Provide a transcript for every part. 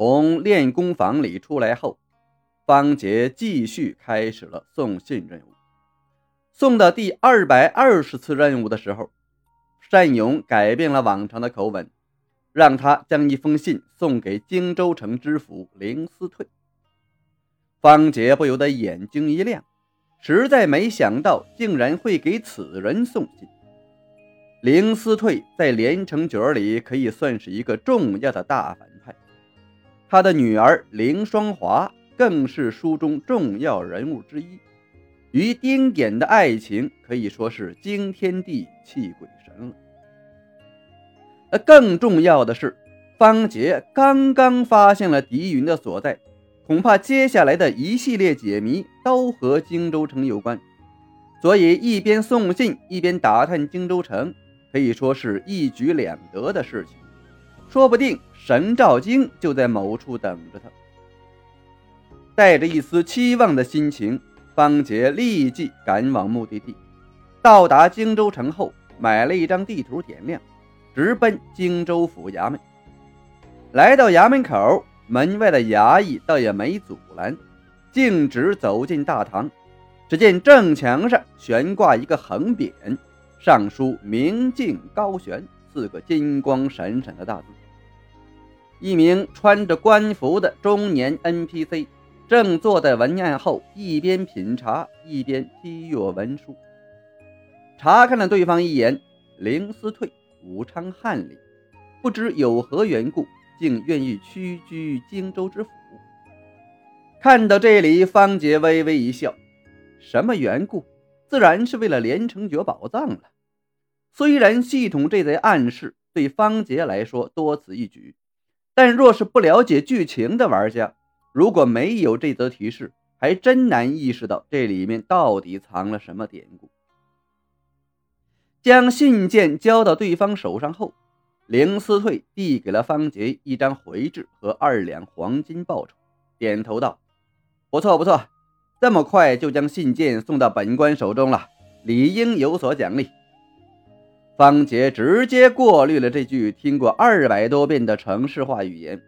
从练功房里出来后，方杰继续开始了送信任务。送到第二百二十次任务的时候，单勇改变了往常的口吻，让他将一封信送给荆州城知府凌思退。方杰不由得眼睛一亮，实在没想到竟然会给此人送信。凌思退在连城角里可以算是一个重要的大反。他的女儿凌双华更是书中重要人物之一，与丁典的爱情可以说是惊天地泣鬼神了。更重要的是，方杰刚刚发现了狄云的所在，恐怕接下来的一系列解谜都和荆州城有关，所以一边送信一边打探荆州城，可以说是一举两得的事情。说不定神照经就在某处等着他。带着一丝期望的心情，方杰立即赶往目的地。到达荆州城后，买了一张地图，点亮，直奔荆州府衙门。来到衙门口，门外的衙役倒也没阻拦，径直走进大堂。只见正墙上悬挂一个横匾，上书“明镜高悬”四个金光闪闪的大字。一名穿着官服的中年 NPC 正坐在文案后，一边品茶一边批阅文书。查看了对方一眼，凌思退，武昌翰林，不知有何缘故，竟愿意屈居荆州知府。看到这里，方杰微微一笑，什么缘故？自然是为了连城诀宝藏了。虽然系统这贼暗示对方杰来说多此一举。但若是不了解剧情的玩家，如果没有这则提示，还真难意识到这里面到底藏了什么典故。将信件交到对方手上后，凌思退递给了方杰一张回执和二两黄金报酬，点头道：“不错不错，这么快就将信件送到本官手中了，理应有所奖励。”方杰直接过滤了这句听过二百多遍的城市化语言。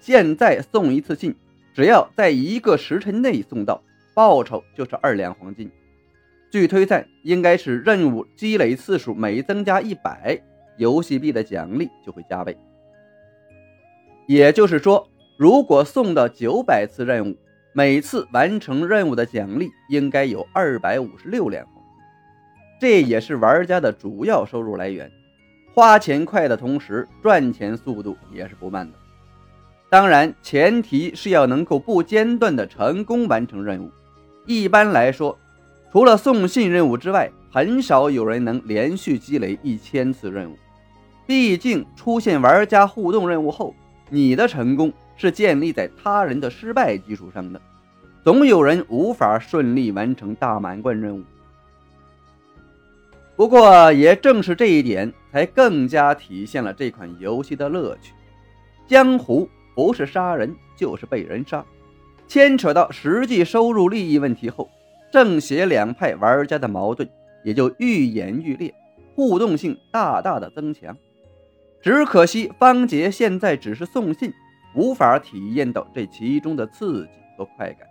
现在送一次信，只要在一个时辰内送到，报酬就是二两黄金。据推算，应该是任务积累次数每增加一百，游戏币的奖励就会加倍。也就是说，如果送到九百次任务，每次完成任务的奖励应该有二百五十六两。这也是玩家的主要收入来源，花钱快的同时，赚钱速度也是不慢的。当然，前提是要能够不间断的成功完成任务。一般来说，除了送信任务之外，很少有人能连续积累一千次任务。毕竟，出现玩家互动任务后，你的成功是建立在他人的失败基础上的，总有人无法顺利完成大满贯任务。不过，也正是这一点，才更加体现了这款游戏的乐趣。江湖不是杀人，就是被人杀。牵扯到实际收入利益问题后，正邪两派玩家的矛盾也就愈演愈烈，互动性大大的增强。只可惜方杰现在只是送信，无法体验到这其中的刺激和快感。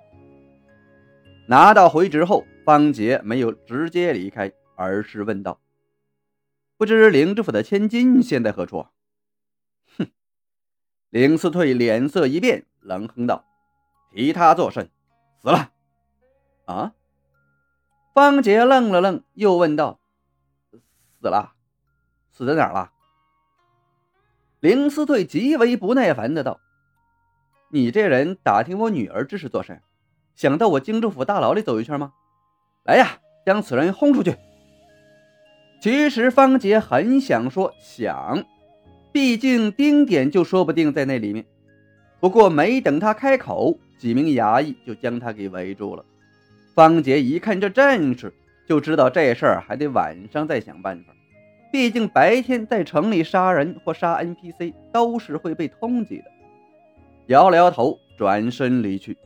拿到回执后，方杰没有直接离开。而是问道：“不知凌知府的千金现在何处？”哼，凌思退脸色一变，冷哼道：“提他作甚？死了？”啊！方杰愣了愣，又问道：“死了？死在哪儿了？”凌思退极为不耐烦的道：“你这人打听我女儿之事做甚？想到我京州府大牢里走一圈吗？来呀，将此人轰出去！”其实方杰很想说想，毕竟丁点就说不定在那里面。不过没等他开口，几名衙役就将他给围住了。方杰一看这阵势，就知道这事儿还得晚上再想办法。毕竟白天在城里杀人或杀 NPC 都是会被通缉的。摇了摇头，转身离去。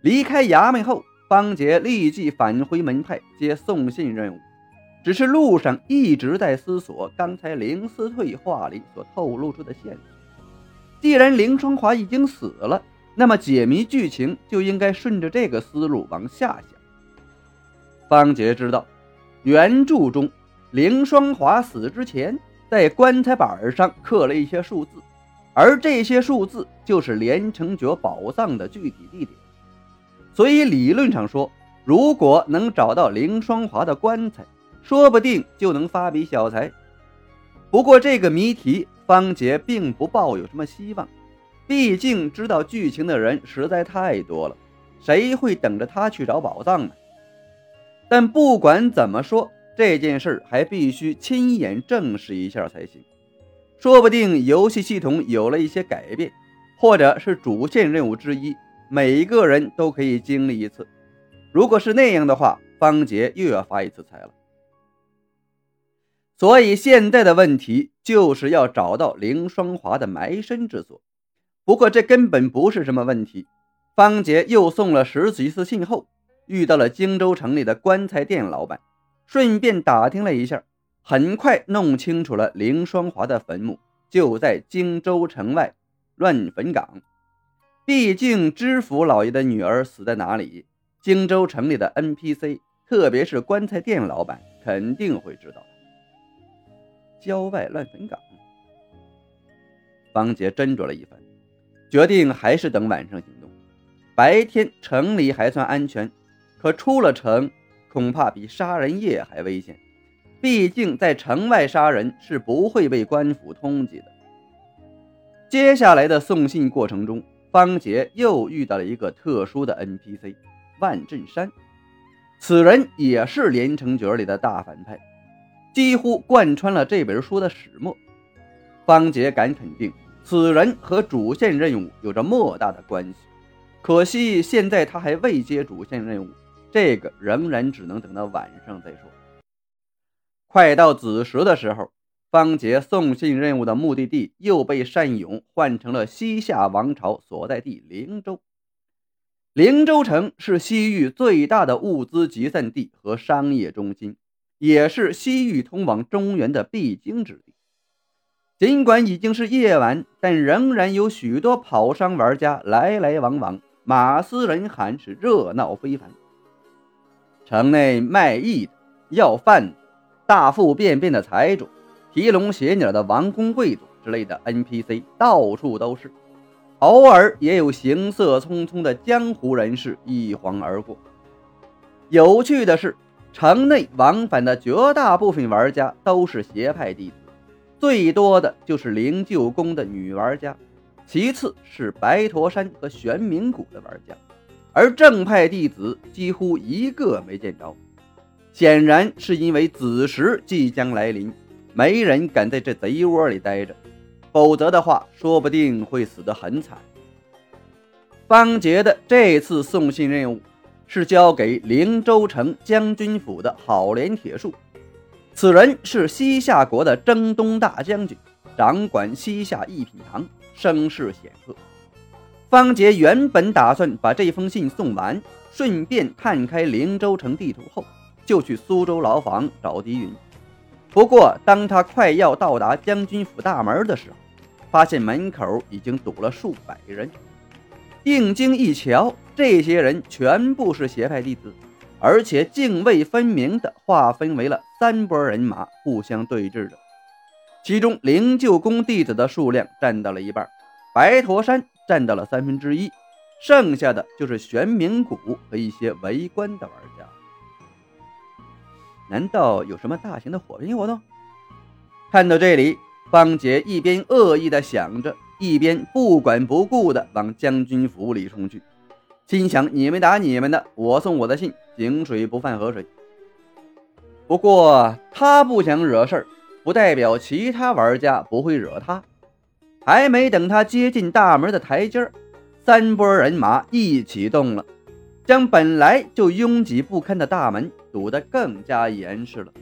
离开衙门后，方杰立即返回门派接送信任务。只是路上一直在思索刚才林思退话里所透露出的线索。既然凌霜华已经死了，那么解谜剧情就应该顺着这个思路往下想。方杰知道，原著中凌霜华死之前，在棺材板上刻了一些数字，而这些数字就是连城诀宝藏的具体地点。所以理论上说，如果能找到凌霜华的棺材，说不定就能发笔小财。不过这个谜题，方杰并不抱有什么希望，毕竟知道剧情的人实在太多了，谁会等着他去找宝藏呢？但不管怎么说，这件事还必须亲眼证实一下才行。说不定游戏系统有了一些改变，或者是主线任务之一，每一个人都可以经历一次。如果是那样的话，方杰又要发一次财了。所以现在的问题就是要找到凌霜华的埋身之所。不过这根本不是什么问题。方杰又送了十几次信后。遇到了荆州城里的棺材店老板，顺便打听了一下，很快弄清楚了凌霜华的坟墓就在荆州城外乱坟岗。毕竟知府老爷的女儿死在哪里，荆州城里的 NPC，特别是棺材店老板肯定会知道。郊外乱坟岗，方杰斟酌了一番，决定还是等晚上行动，白天城里还算安全。可出了城，恐怕比杀人夜还危险。毕竟在城外杀人是不会被官府通缉的。接下来的送信过程中，方杰又遇到了一个特殊的 NPC—— 万振山。此人也是《连城诀》里的大反派，几乎贯穿了这本书的始末。方杰敢肯定，此人和主线任务有着莫大的关系。可惜现在他还未接主线任务。这个仍然只能等到晚上再说。快到子时的时候，方杰送信任务的目的地又被单勇换成了西夏王朝所在地灵州。灵州城是西域最大的物资集散地和商业中心，也是西域通往中原的必经之地。尽管已经是夜晚，但仍然有许多跑商玩家来来往往，马嘶人喊，是热闹非凡。城内卖艺的、要饭的、大腹便便的财主、提笼携鸟的王公贵族之类的 NPC 到处都是，偶尔也有行色匆匆的江湖人士一晃而过。有趣的是，城内往返的绝大部分玩家都是邪派弟子，最多的就是灵鹫宫的女玩家，其次是白驼山和玄冥谷的玩家。而正派弟子几乎一个没见着，显然是因为子时即将来临，没人敢在这贼窝里待着，否则的话，说不定会死得很惨。方杰的这次送信任务是交给灵州城将军府的好连铁树，此人是西夏国的征东大将军，掌管西夏一品堂，声势显赫。方杰原本打算把这封信送完，顺便看开灵州城地图后，就去苏州牢房找狄云。不过，当他快要到达将军府大门的时候，发现门口已经堵了数百人。定睛一瞧，这些人全部是邪派弟子，而且泾渭分明的划分为了三拨人马，互相对峙着。其中，灵鹫宫弟子的数量占到了一半，白驼山。占到了三分之一，剩下的就是玄冥谷和一些围观的玩家。难道有什么大型的火拼活动？看到这里，方杰一边恶意的想着，一边不管不顾的往将军府里冲去，心想：你们打你们的，我送我的信，井水不犯河水。不过他不想惹事儿，不代表其他玩家不会惹他。还没等他接近大门的台阶儿，三波人马一起动了，将本来就拥挤不堪的大门堵得更加严实了。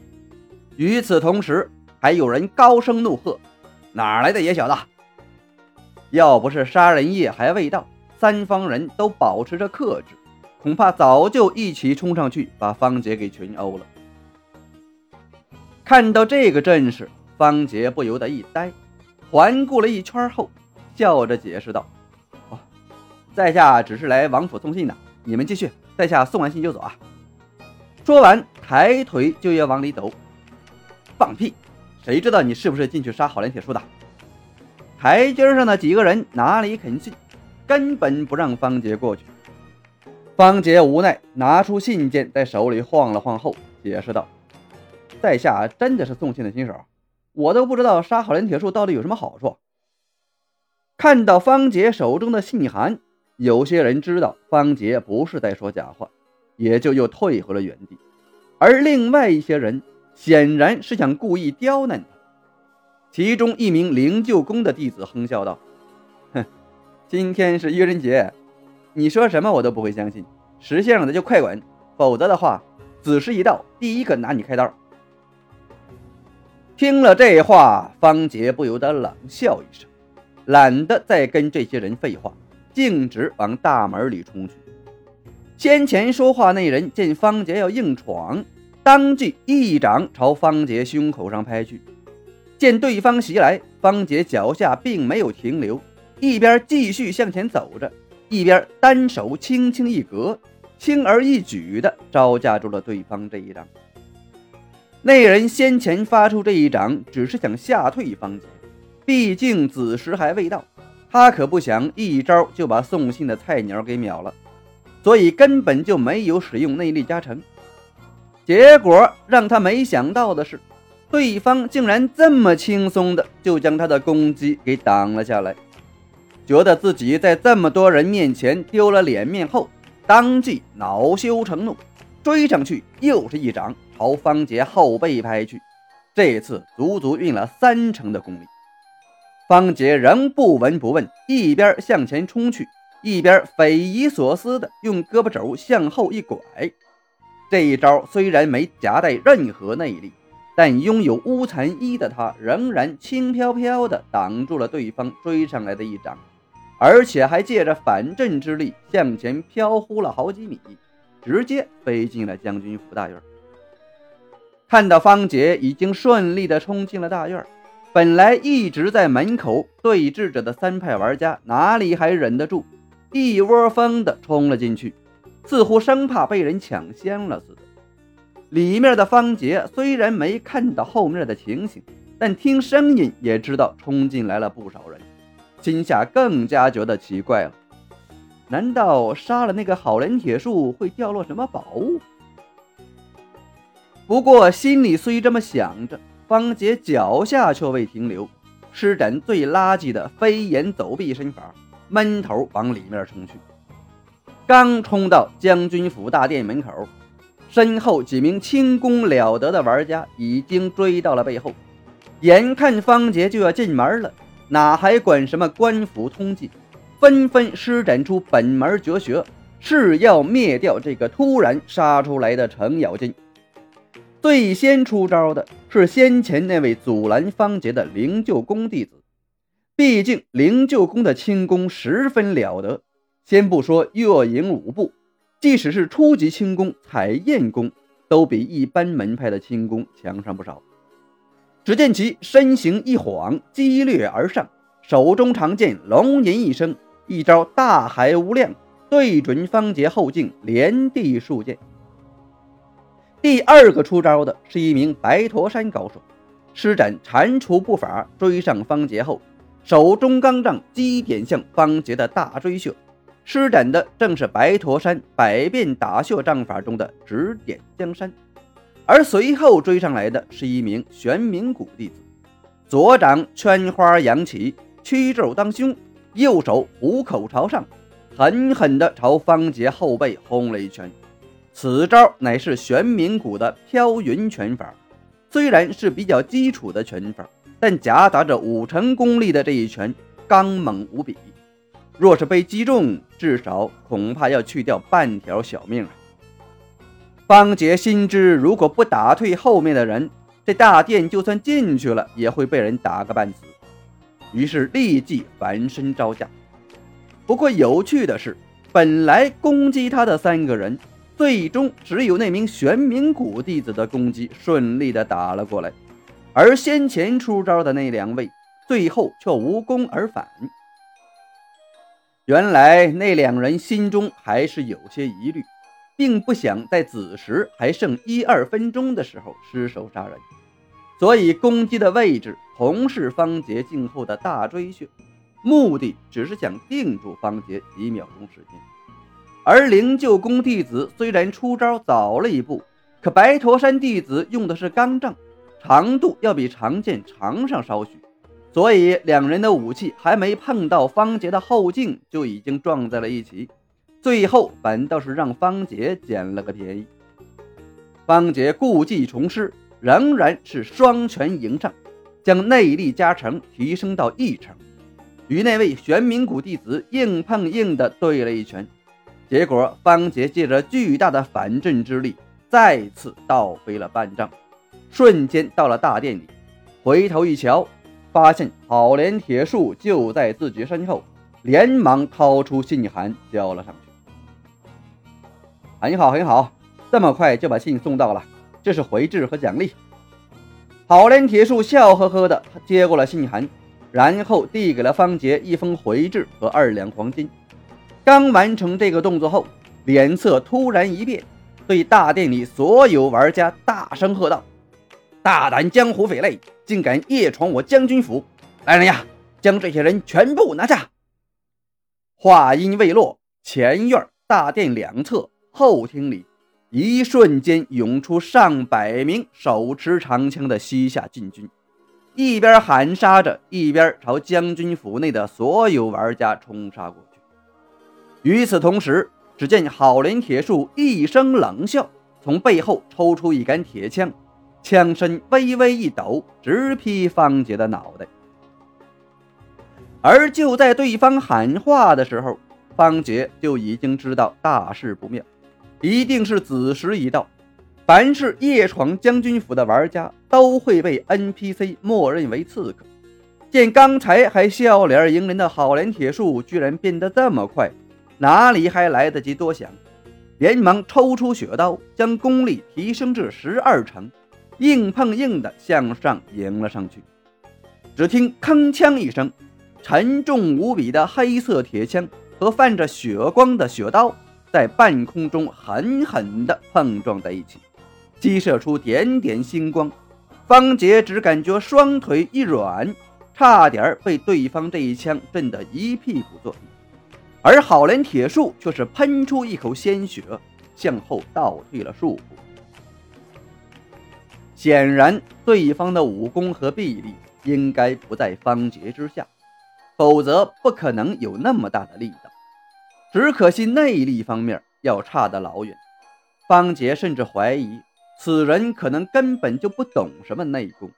与此同时，还有人高声怒喝：“哪来的野小子！”要不是杀人夜还未到，三方人都保持着克制，恐怕早就一起冲上去把方杰给群殴了。看到这个阵势，方杰不由得一呆。环顾了一圈后，笑着解释道：“哦，在下只是来王府送信的，你们继续，在下送完信就走啊。”说完，抬腿就要往里走。放屁！谁知道你是不是进去杀郝连铁树的？台阶上的几个人哪里肯信，根本不让方杰过去。方杰无奈，拿出信件在手里晃了晃后，解释道：“在下真的是送信的新手，我都不知道杀好人铁树到底有什么好处。”看到方杰手中的信函，有些人知道方杰不是在说假话，也就又退回了原地。而另外一些人显然是想故意刁难他。其中一名灵鹫宫的弟子哼笑道：“哼，今天是愚人节。”你说什么我都不会相信，识相的就快滚，否则的话，子时一到，第一个拿你开刀。听了这话，方杰不由得冷笑一声，懒得再跟这些人废话，径直往大门里冲去。先前说话那人见方杰要硬闯，当即一掌朝方杰胸口上拍去。见对方袭来，方杰脚下并没有停留，一边继续向前走着。一边单手轻轻一格，轻而易举地招架住了对方这一掌。那人先前发出这一掌，只是想吓退方杰，毕竟子时还未到，他可不想一招就把送信的菜鸟给秒了，所以根本就没有使用内力加成。结果让他没想到的是，对方竟然这么轻松的就将他的攻击给挡了下来。觉得自己在这么多人面前丢了脸面后，当即恼羞成怒，追上去又是一掌朝方杰后背拍去。这次足足运了三成的功力。方杰仍不闻不问，一边向前冲去，一边匪夷所思的用胳膊肘向后一拐。这一招虽然没夹带任何内力，但拥有乌蚕衣的他仍然轻飘飘的挡住了对方追上来的一掌。而且还借着反震之力向前飘忽了好几米，直接飞进了将军府大院。看到方杰已经顺利的冲进了大院，本来一直在门口对峙着的三派玩家哪里还忍得住，一窝蜂的冲了进去，似乎生怕被人抢先了似的。里面的方杰虽然没看到后面的情形，但听声音也知道冲进来了不少人。心下更加觉得奇怪了，难道杀了那个好人铁树会掉落什么宝物？不过心里虽这么想着，方杰脚下却未停留，施展最垃圾的飞檐走壁身法，闷头往里面冲去。刚冲到将军府大殿门口，身后几名轻功了得的玩家已经追到了背后，眼看方杰就要进门了。哪还管什么官府通缉，纷纷施展出本门绝学，誓要灭掉这个突然杀出来的程咬金。最先出招的是先前那位阻拦方杰的灵鹫宫弟子，毕竟灵鹫宫的轻功十分了得，先不说月影舞步，即使是初级轻功彩燕功，都比一般门派的轻功强上不少。只见其身形一晃，激掠而上，手中长剑龙吟一声，一招大海无量，对准方杰后颈，连地数剑。第二个出招的是一名白驼山高手，施展蟾蜍步法追上方杰后，手中钢杖击点向方杰的大椎穴，施展的正是白驼山百变打穴杖法中的指点江山。而随后追上来的是一名玄冥谷弟子，左掌圈花扬起，曲肘当胸，右手虎口朝上，狠狠地朝方杰后背轰了一拳。此招乃是玄冥谷的飘云拳法，虽然是比较基础的拳法，但夹杂着五成功力的这一拳刚猛无比，若是被击中，至少恐怕要去掉半条小命啊！方杰心知，如果不打退后面的人，这大殿就算进去了，也会被人打个半死。于是立即反身招架。不过有趣的是，本来攻击他的三个人，最终只有那名玄冥谷弟子的攻击顺利的打了过来，而先前出招的那两位，最后却无功而返。原来那两人心中还是有些疑虑，并不想在子时还剩一二分钟的时候失手杀人，所以攻击的位置同是方杰颈后的大椎穴，目的只是想定住方杰几秒钟时间。而灵鹫宫弟子虽然出招早了一步，可白驼山弟子用的是钢杖，长度要比长剑长上少许。所以两人的武器还没碰到方杰的后颈，就已经撞在了一起。最后反倒是让方杰捡了个便宜。方杰故技重施，仍然是双拳迎上，将内力加成提升到一成，与那位玄冥谷弟子硬碰硬的对了一拳。结果方杰借着巨大的反震之力，再次倒飞了半丈，瞬间到了大殿里。回头一瞧。发现好莲铁树就在自己身后，连忙掏出信函交了上去。很好，很好，这么快就把信送到了，这是回执和奖励。好莲铁树笑呵呵的接过了信函，然后递给了方杰一封回执和二两黄金。刚完成这个动作后，脸色突然一变，对大殿里所有玩家大声喝道：“大胆江湖匪类！”竟敢夜闯我将军府！来人呀，将这些人全部拿下！话音未落，前院、大殿两侧、后厅里，一瞬间涌出上百名手持长枪的西夏禁军，一边喊杀着，一边朝将军府内的所有玩家冲杀过去。与此同时，只见郝林铁树一声冷笑，从背后抽出一杆铁枪。枪身微微一抖，直劈方杰的脑袋。而就在对方喊话的时候，方杰就已经知道大事不妙，一定是子时已到。凡是夜闯将军府的玩家，都会被 NPC 默认为刺客。见刚才还笑脸迎人的好莲铁树，居然变得这么快，哪里还来得及多想，连忙抽出雪刀，将功力提升至十二成。硬碰硬的向上迎了上去，只听铿锵一声，沉重无比的黑色铁枪和泛着血光的雪刀在半空中狠狠地碰撞在一起，激射出点点星光。方杰只感觉双腿一软，差点被对方这一枪震得一屁股坐地，而好莲铁树却是喷出一口鲜血，向后倒退了数步。显然，对方的武功和臂力应该不在方杰之下，否则不可能有那么大的力道。只可惜内力方面要差得老远。方杰甚至怀疑，此人可能根本就不懂什么内功，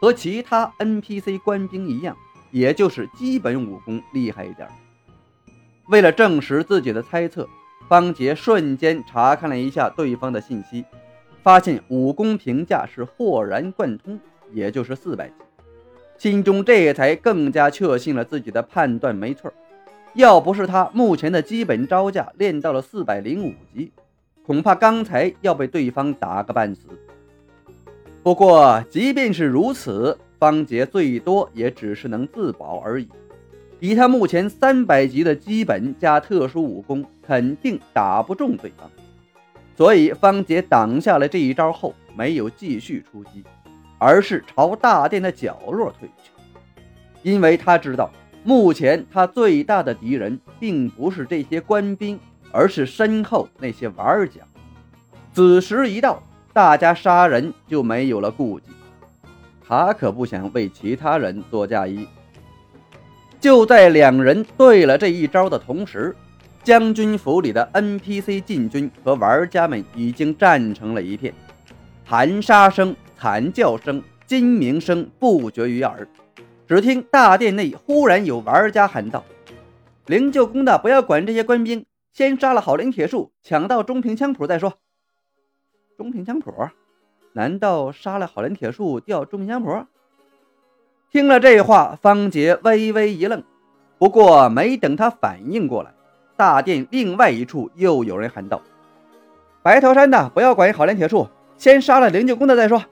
和其他 NPC 官兵一样，也就是基本武功厉害一点。为了证实自己的猜测，方杰瞬间查看了一下对方的信息。发现武功评价是豁然贯通，也就是四百级，心中这才更加确信了自己的判断没错。要不是他目前的基本招架练到了四百零五级，恐怕刚才要被对方打个半死。不过，即便是如此，方杰最多也只是能自保而已。以他目前三百级的基本加特殊武功，肯定打不中对方。所以，方杰挡下了这一招后，没有继续出击，而是朝大殿的角落退去。因为他知道，目前他最大的敌人并不是这些官兵，而是身后那些玩家。子时一到，大家杀人就没有了顾忌。他可不想为其他人做嫁衣。就在两人对了这一招的同时，将军府里的 NPC 禁军和玩家们已经战成了一片，喊杀声、惨叫声、金鸣声不绝于耳。只听大殿内忽然有玩家喊道：“灵鹫宫的，不要管这些官兵，先杀了好灵铁树，抢到中平枪谱再说。”中平枪谱？难道杀了好灵铁树掉中平枪谱？听了这话，方杰微微一愣，不过没等他反应过来。大殿另外一处又有人喊道：“白头山的，不要管好莲铁树，先杀了灵鹫宫的再说。”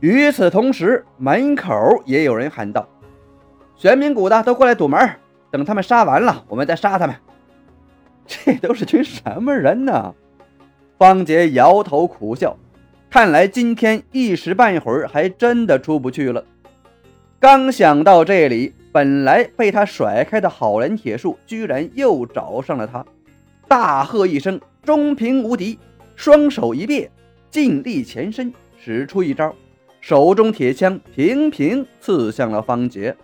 与此同时，门口也有人喊道：“玄冥谷的都过来堵门，等他们杀完了，我们再杀他们。这都是群什么人呢？方杰摇头苦笑，看来今天一时半会儿还真的出不去了。刚想到这里，本来被他甩开的好人铁树居然又找上了他，大喝一声：“中平无敌！”双手一别，尽力前伸，使出一招，手中铁枪平平刺向了方杰。